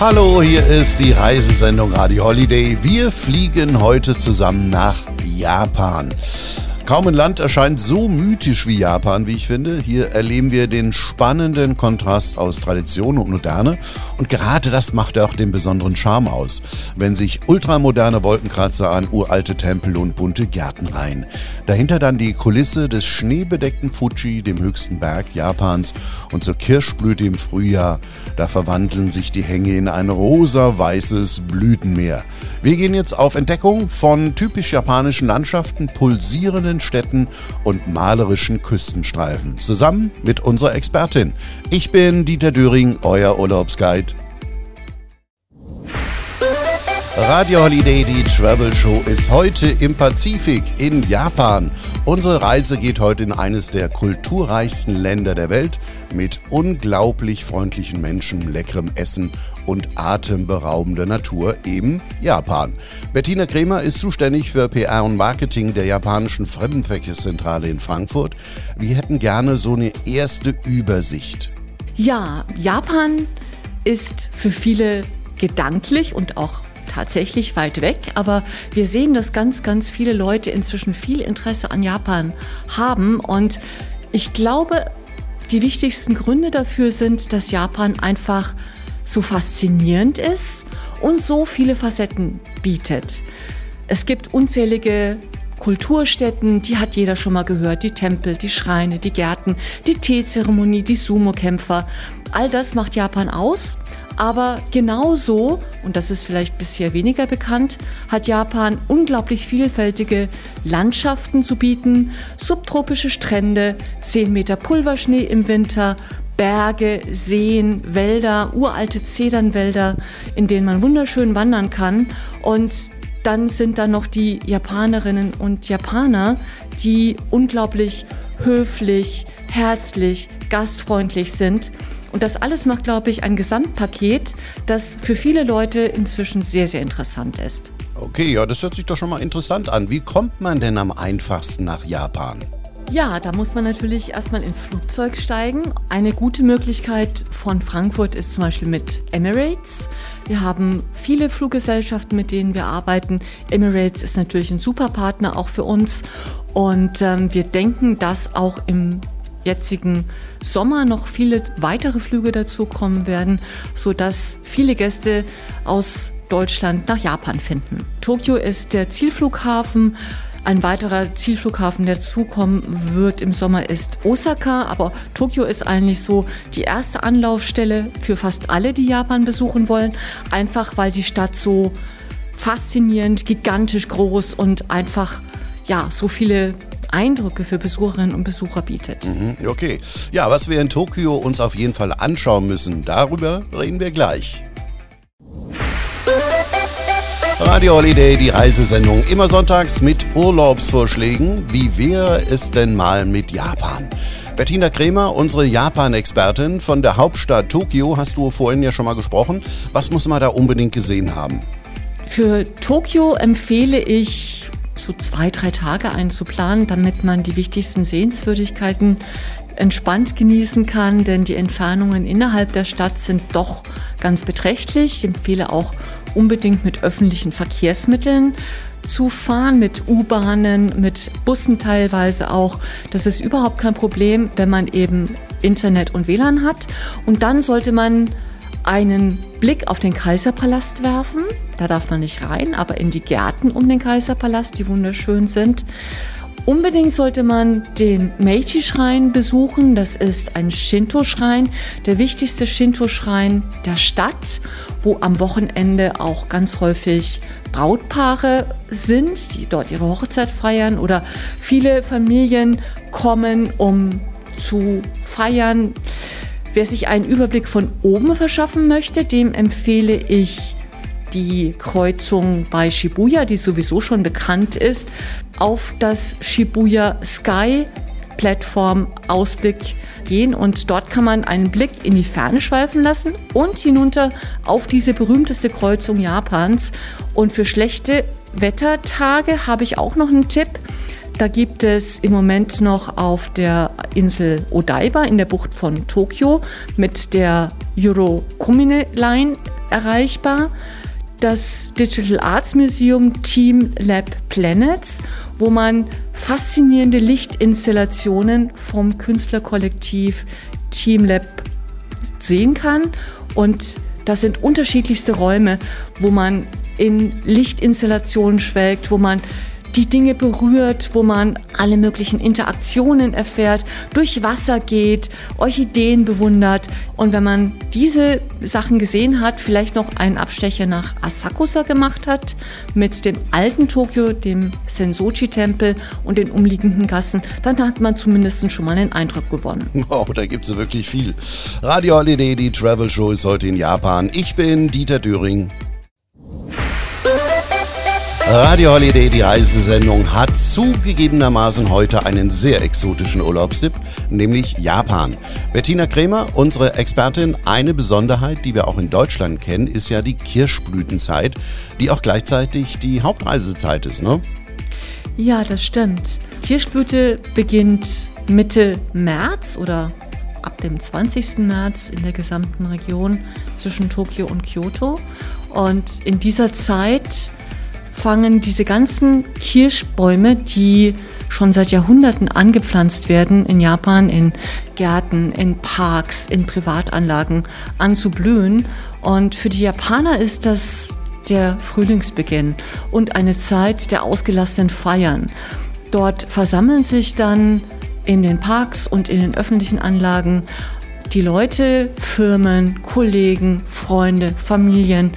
Hallo, hier ist die Reisesendung Radio Holiday. Wir fliegen heute zusammen nach Japan. Kaum ein Land erscheint so mythisch wie Japan, wie ich finde. Hier erleben wir den spannenden Kontrast aus Tradition und Moderne. Und gerade das macht auch den besonderen Charme aus, wenn sich ultramoderne Wolkenkratzer an uralte Tempel und bunte Gärten reihen. Dahinter dann die Kulisse des schneebedeckten Fuji, dem höchsten Berg Japans, und zur Kirschblüte im Frühjahr. Da verwandeln sich die Hänge in ein rosa-weißes Blütenmeer. Wir gehen jetzt auf Entdeckung von typisch japanischen Landschaften, pulsierenden schönen Städten und malerischen Küstenstreifen. Zusammen mit unserer Expertin. Ich bin Dieter Döring, euer Urlaubsguide. Radio Holiday, die Travel Show, ist heute im Pazifik in Japan. Unsere Reise geht heute in eines der kulturreichsten Länder der Welt mit unglaublich freundlichen Menschen, leckerem Essen und atemberaubender Natur, eben Japan. Bettina Kremer ist zuständig für PR und Marketing der japanischen Fremdenverkehrszentrale in Frankfurt. Wir hätten gerne so eine erste Übersicht. Ja, Japan ist für viele gedanklich und auch tatsächlich weit weg, aber wir sehen, dass ganz, ganz viele Leute inzwischen viel Interesse an Japan haben und ich glaube, die wichtigsten Gründe dafür sind, dass Japan einfach so faszinierend ist und so viele Facetten bietet. Es gibt unzählige Kulturstätten, die hat jeder schon mal gehört, die Tempel, die Schreine, die Gärten, die Teezeremonie, die Sumo-Kämpfer. All das macht Japan aus. Aber genauso, und das ist vielleicht bisher weniger bekannt, hat Japan unglaublich vielfältige Landschaften zu bieten. Subtropische Strände, 10 Meter Pulverschnee im Winter, Berge, Seen, Wälder, uralte Zedernwälder, in denen man wunderschön wandern kann. Und dann sind da noch die Japanerinnen und Japaner, die unglaublich höflich, herzlich, gastfreundlich sind. Und das alles macht, glaube ich, ein Gesamtpaket, das für viele Leute inzwischen sehr, sehr interessant ist. Okay, ja, das hört sich doch schon mal interessant an. Wie kommt man denn am einfachsten nach Japan? Ja, da muss man natürlich erstmal ins Flugzeug steigen. Eine gute Möglichkeit von Frankfurt ist zum Beispiel mit Emirates. Wir haben viele Fluggesellschaften, mit denen wir arbeiten. Emirates ist natürlich ein super Partner auch für uns. Und ähm, wir denken, dass auch im jetzigen Sommer noch viele weitere Flüge dazukommen werden, sodass viele Gäste aus Deutschland nach Japan finden. Tokio ist der Zielflughafen. Ein weiterer Zielflughafen, der zukommen wird im Sommer, ist Osaka. Aber Tokio ist eigentlich so die erste Anlaufstelle für fast alle, die Japan besuchen wollen. Einfach weil die Stadt so faszinierend, gigantisch groß und einfach ja, so viele Eindrücke für Besucherinnen und Besucher bietet. Mhm, okay. Ja, was wir in Tokio uns auf jeden Fall anschauen müssen, darüber reden wir gleich. Radio Holiday, die Reisesendung, immer sonntags mit Urlaubsvorschlägen. Wie wäre es denn mal mit Japan? Bettina Kremer, unsere Japan-Expertin von der Hauptstadt Tokio, hast du vorhin ja schon mal gesprochen. Was muss man da unbedingt gesehen haben? Für Tokio empfehle ich so zwei, drei Tage einzuplanen, damit man die wichtigsten Sehenswürdigkeiten entspannt genießen kann, denn die Entfernungen innerhalb der Stadt sind doch ganz beträchtlich. Ich empfehle auch unbedingt mit öffentlichen Verkehrsmitteln zu fahren, mit U-Bahnen, mit Bussen teilweise auch. Das ist überhaupt kein Problem, wenn man eben Internet und WLAN hat. Und dann sollte man einen Blick auf den Kaiserpalast werfen. Da darf man nicht rein, aber in die Gärten um den Kaiserpalast, die wunderschön sind. Unbedingt sollte man den Meiji-Schrein besuchen. Das ist ein Shinto-Schrein, der wichtigste Shinto-Schrein der Stadt, wo am Wochenende auch ganz häufig Brautpaare sind, die dort ihre Hochzeit feiern oder viele Familien kommen, um zu feiern. Wer sich einen Überblick von oben verschaffen möchte, dem empfehle ich die Kreuzung bei Shibuya, die sowieso schon bekannt ist, auf das Shibuya Sky Plattform Ausblick gehen und dort kann man einen Blick in die Ferne schweifen lassen und hinunter auf diese berühmteste Kreuzung Japans. Und für schlechte Wettertage habe ich auch noch einen Tipp. Da gibt es im Moment noch auf der Insel Odaiba in der Bucht von Tokio mit der Eurokumine Line erreichbar. Das Digital Arts Museum Team Lab Planets, wo man faszinierende Lichtinstallationen vom Künstlerkollektiv Team Lab sehen kann. Und das sind unterschiedlichste Räume, wo man in Lichtinstallationen schwelgt, wo man die Dinge berührt, wo man alle möglichen Interaktionen erfährt, durch Wasser geht, Orchideen bewundert. Und wenn man diese Sachen gesehen hat, vielleicht noch einen Abstecher nach Asakusa gemacht hat, mit dem alten Tokio, dem Sensoji-Tempel und den umliegenden Gassen, dann hat man zumindest schon mal einen Eindruck gewonnen. Wow, da gibt es wirklich viel. Radio Holiday, die Travel Show ist heute in Japan. Ich bin Dieter Döring. Radio Holiday, die Reisesendung, hat zugegebenermaßen heute einen sehr exotischen Urlaubstipp, nämlich Japan. Bettina Krämer, unsere Expertin, eine Besonderheit, die wir auch in Deutschland kennen, ist ja die Kirschblütenzeit, die auch gleichzeitig die Hauptreisezeit ist, ne? Ja, das stimmt. Kirschblüte beginnt Mitte März oder ab dem 20. März in der gesamten Region zwischen Tokio und Kyoto. Und in dieser Zeit fangen diese ganzen Kirschbäume, die schon seit Jahrhunderten angepflanzt werden in Japan, in Gärten, in Parks, in Privatanlagen an zu blühen. Und für die Japaner ist das der Frühlingsbeginn und eine Zeit der ausgelassenen Feiern. Dort versammeln sich dann in den Parks und in den öffentlichen Anlagen die Leute, Firmen, Kollegen, Freunde, Familien,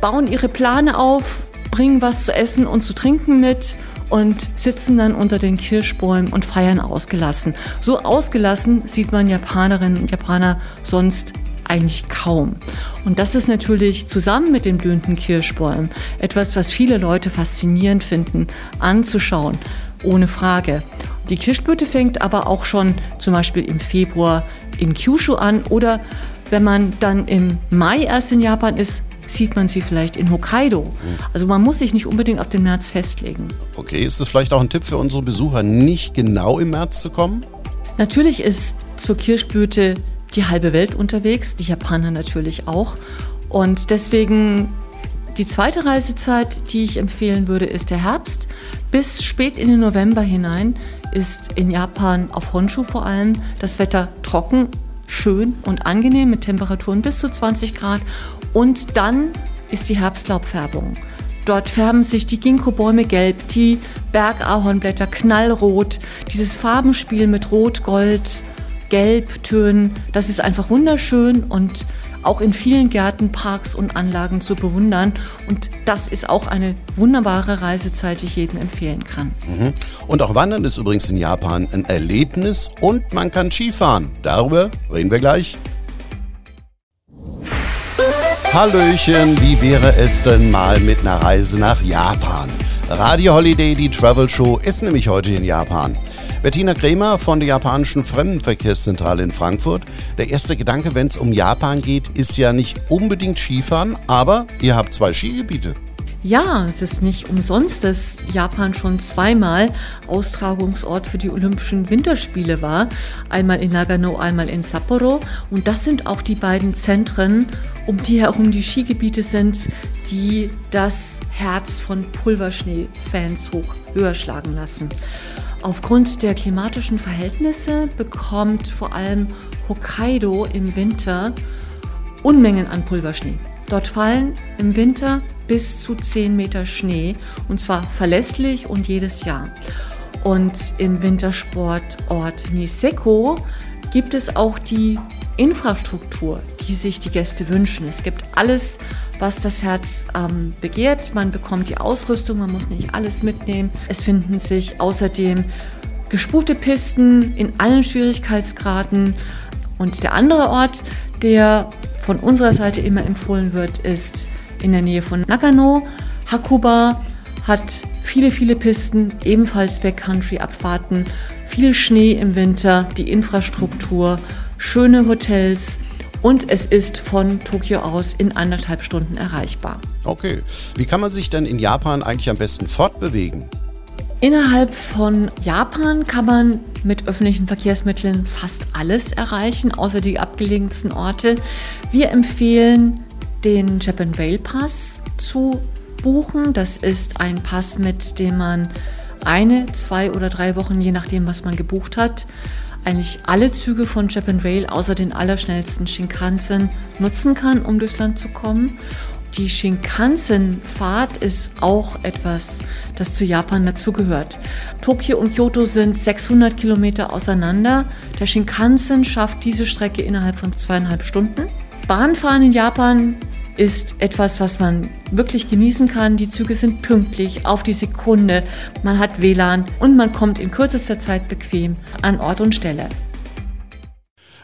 bauen ihre Plane auf, bringen was zu essen und zu trinken mit und sitzen dann unter den Kirschbäumen und feiern ausgelassen. So ausgelassen sieht man Japanerinnen und Japaner sonst eigentlich kaum. Und das ist natürlich zusammen mit den blühenden Kirschbäumen etwas, was viele Leute faszinierend finden, anzuschauen, ohne Frage. Die Kirschblüte fängt aber auch schon zum Beispiel im Februar in Kyushu an oder wenn man dann im Mai erst in Japan ist, sieht man sie vielleicht in Hokkaido. Also man muss sich nicht unbedingt auf den März festlegen. Okay, ist das vielleicht auch ein Tipp für unsere Besucher, nicht genau im März zu kommen? Natürlich ist zur Kirschblüte die halbe Welt unterwegs, die Japaner natürlich auch. Und deswegen die zweite Reisezeit, die ich empfehlen würde, ist der Herbst. Bis spät in den November hinein ist in Japan auf Honshu vor allem das Wetter trocken, schön und angenehm mit Temperaturen bis zu 20 Grad und dann ist die Herbstlaubfärbung. Dort färben sich die Ginkgo-Bäume gelb, die Bergahornblätter knallrot. Dieses Farbenspiel mit Rot, Gold, Gelbtönen, das ist einfach wunderschön und auch in vielen Gärten, Parks und Anlagen zu bewundern. Und das ist auch eine wunderbare Reisezeit, die ich jedem empfehlen kann. Mhm. Und auch Wandern ist übrigens in Japan ein Erlebnis und man kann Skifahren. Darüber reden wir gleich. Hallöchen, wie wäre es denn mal mit einer Reise nach Japan? Radio Holiday, die Travel Show, ist nämlich heute in Japan. Bettina Kremer von der japanischen Fremdenverkehrszentrale in Frankfurt. Der erste Gedanke, wenn es um Japan geht, ist ja nicht unbedingt Skifahren, aber ihr habt zwei Skigebiete. Ja, es ist nicht umsonst, dass Japan schon zweimal Austragungsort für die Olympischen Winterspiele war. Einmal in Nagano, einmal in Sapporo. Und das sind auch die beiden Zentren, um die herum die Skigebiete sind, die das Herz von Pulverschnee-Fans hoch höher schlagen lassen. Aufgrund der klimatischen Verhältnisse bekommt vor allem Hokkaido im Winter Unmengen an Pulverschnee. Dort fallen im Winter bis zu 10 Meter Schnee und zwar verlässlich und jedes Jahr. Und im Wintersportort Niseko gibt es auch die Infrastruktur, die sich die Gäste wünschen. Es gibt alles, was das Herz ähm, begehrt. Man bekommt die Ausrüstung, man muss nicht alles mitnehmen. Es finden sich außerdem gespulte Pisten in allen Schwierigkeitsgraden. Und der andere Ort, der von unserer Seite immer empfohlen wird, ist in der Nähe von Nagano. Hakuba hat viele, viele Pisten, ebenfalls Backcountry-Abfahrten, viel Schnee im Winter, die Infrastruktur, schöne Hotels und es ist von Tokio aus in anderthalb Stunden erreichbar. Okay. Wie kann man sich denn in Japan eigentlich am besten fortbewegen? Innerhalb von Japan kann man mit öffentlichen Verkehrsmitteln fast alles erreichen, außer die abgelegensten Orte. Wir empfehlen den Japan Rail Pass zu buchen. Das ist ein Pass, mit dem man eine, zwei oder drei Wochen, je nachdem, was man gebucht hat, eigentlich alle Züge von Japan Rail außer den allerschnellsten Shinkansen nutzen kann, um durchs Land zu kommen. Die Shinkansen-Fahrt ist auch etwas, das zu Japan dazugehört. Tokio und Kyoto sind 600 Kilometer auseinander. Der Shinkansen schafft diese Strecke innerhalb von zweieinhalb Stunden. Bahnfahren in Japan ist etwas, was man wirklich genießen kann. Die Züge sind pünktlich, auf die Sekunde, man hat WLAN und man kommt in kürzester Zeit bequem an Ort und Stelle.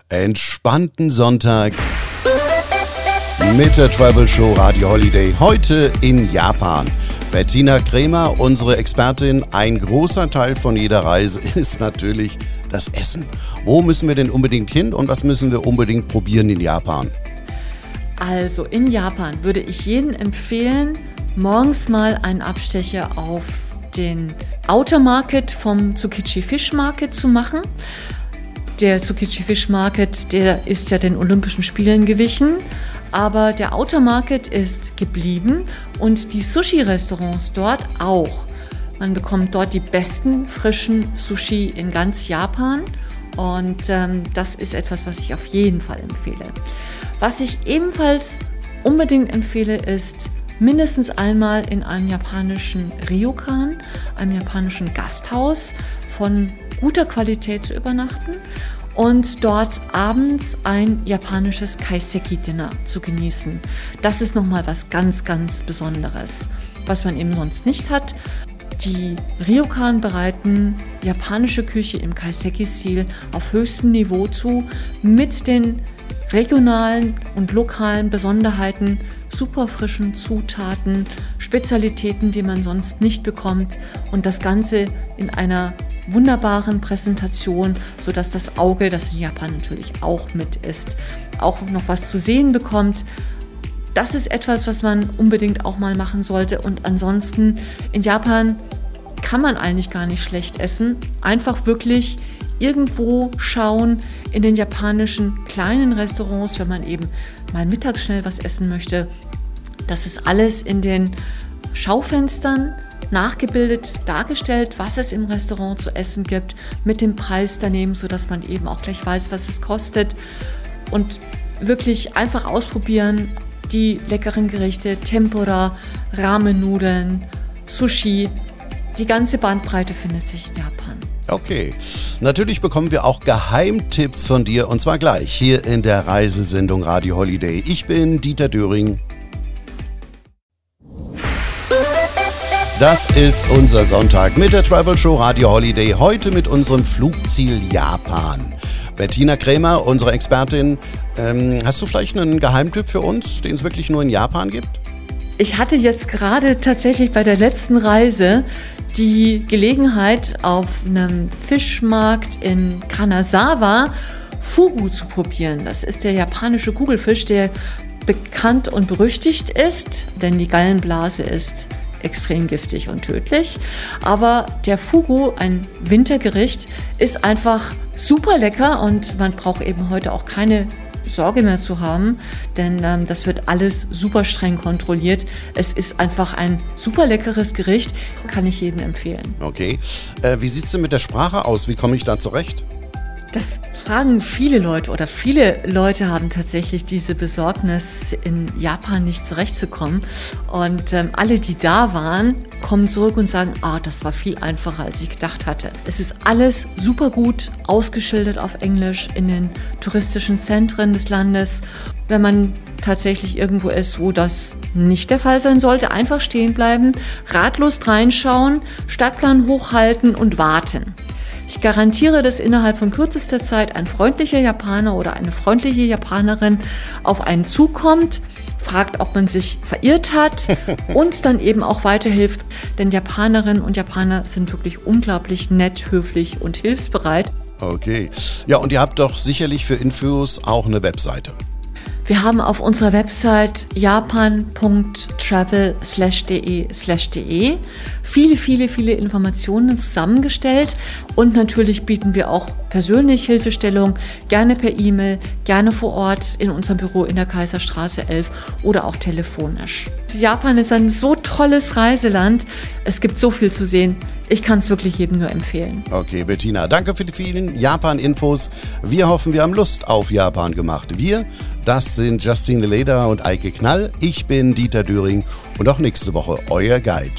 Entspannten Sonntag mit der Travel Show Radio Holiday heute in Japan. Bettina Kremer, unsere Expertin, ein großer Teil von jeder Reise ist natürlich das Essen. Wo müssen wir denn unbedingt hin und was müssen wir unbedingt probieren in Japan? Also in Japan würde ich jedem empfehlen, morgens mal einen Abstecher auf den Outer Market vom Tsukichi Fish Market zu machen. Der Tsukichi Fish Market, der ist ja den Olympischen Spielen gewichen. Aber der Outer Market ist geblieben und die Sushi-Restaurants dort auch. Man bekommt dort die besten frischen Sushi in ganz Japan und ähm, das ist etwas, was ich auf jeden Fall empfehle. Was ich ebenfalls unbedingt empfehle, ist mindestens einmal in einem japanischen Ryokan, einem japanischen Gasthaus von guter Qualität zu übernachten und dort abends ein japanisches Kaiseki-Dinner zu genießen. Das ist nochmal was ganz, ganz Besonderes, was man eben sonst nicht hat. Die Ryokan bereiten japanische Küche im Kaiseki-Stil auf höchstem Niveau zu, mit den regionalen und lokalen Besonderheiten, super frischen Zutaten, Spezialitäten, die man sonst nicht bekommt und das Ganze in einer wunderbaren Präsentation, sodass das Auge, das in Japan natürlich auch mit ist, auch noch was zu sehen bekommt. Das ist etwas, was man unbedingt auch mal machen sollte. Und ansonsten in Japan kann man eigentlich gar nicht schlecht essen. Einfach wirklich irgendwo schauen in den japanischen kleinen Restaurants, wenn man eben mal mittags schnell was essen möchte. Das ist alles in den Schaufenstern nachgebildet dargestellt, was es im Restaurant zu essen gibt, mit dem Preis daneben, sodass man eben auch gleich weiß, was es kostet. Und wirklich einfach ausprobieren, die leckeren Gerichte, Tempura, Ramen-Nudeln, Sushi. Die ganze Bandbreite findet sich in Japan. Okay. Natürlich bekommen wir auch Geheimtipps von dir und zwar gleich hier in der Reisesendung Radio Holiday. Ich bin Dieter Döring. Das ist unser Sonntag mit der Travel Show Radio Holiday. Heute mit unserem Flugziel Japan. Bettina Krämer, unsere Expertin. Ähm, hast du vielleicht einen Geheimtipp für uns, den es wirklich nur in Japan gibt? Ich hatte jetzt gerade tatsächlich bei der letzten Reise die Gelegenheit, auf einem Fischmarkt in Kanazawa Fugu zu probieren. Das ist der japanische Kugelfisch, der bekannt und berüchtigt ist, denn die Gallenblase ist extrem giftig und tödlich. Aber der Fugu, ein Wintergericht, ist einfach super lecker und man braucht eben heute auch keine Sorge mehr zu haben, denn ähm, das wird alles super streng kontrolliert. Es ist einfach ein super leckeres Gericht, kann ich jedem empfehlen. Okay. Äh, wie sieht es denn mit der Sprache aus? Wie komme ich da zurecht? Das fragen viele Leute oder viele Leute haben tatsächlich diese Besorgnis, in Japan nicht zurechtzukommen. Und ähm, alle, die da waren, kommen zurück und sagen, ah, das war viel einfacher, als ich gedacht hatte. Es ist alles super gut ausgeschildert auf Englisch in den touristischen Zentren des Landes. Wenn man tatsächlich irgendwo ist, wo das nicht der Fall sein sollte, einfach stehen bleiben, ratlos reinschauen, Stadtplan hochhalten und warten. Ich garantiere, dass innerhalb von kürzester Zeit ein freundlicher Japaner oder eine freundliche Japanerin auf einen zukommt, fragt, ob man sich verirrt hat und dann eben auch weiterhilft. Denn Japanerinnen und Japaner sind wirklich unglaublich nett, höflich und hilfsbereit. Okay. Ja, und ihr habt doch sicherlich für Infos auch eine Webseite. Wir haben auf unserer Website japan.travel/de/de viele, viele, viele Informationen zusammengestellt und natürlich bieten wir auch persönlich Hilfestellung, gerne per E-Mail, gerne vor Ort in unserem Büro in der Kaiserstraße 11 oder auch telefonisch. Japan ist ein so tolles Reiseland. Es gibt so viel zu sehen. Ich kann es wirklich jedem nur empfehlen. Okay, Bettina, danke für die vielen Japan-Infos. Wir hoffen, wir haben Lust auf Japan gemacht. Wir, das sind Justine Leder und Eike Knall. Ich bin Dieter Döring und auch nächste Woche euer Guide.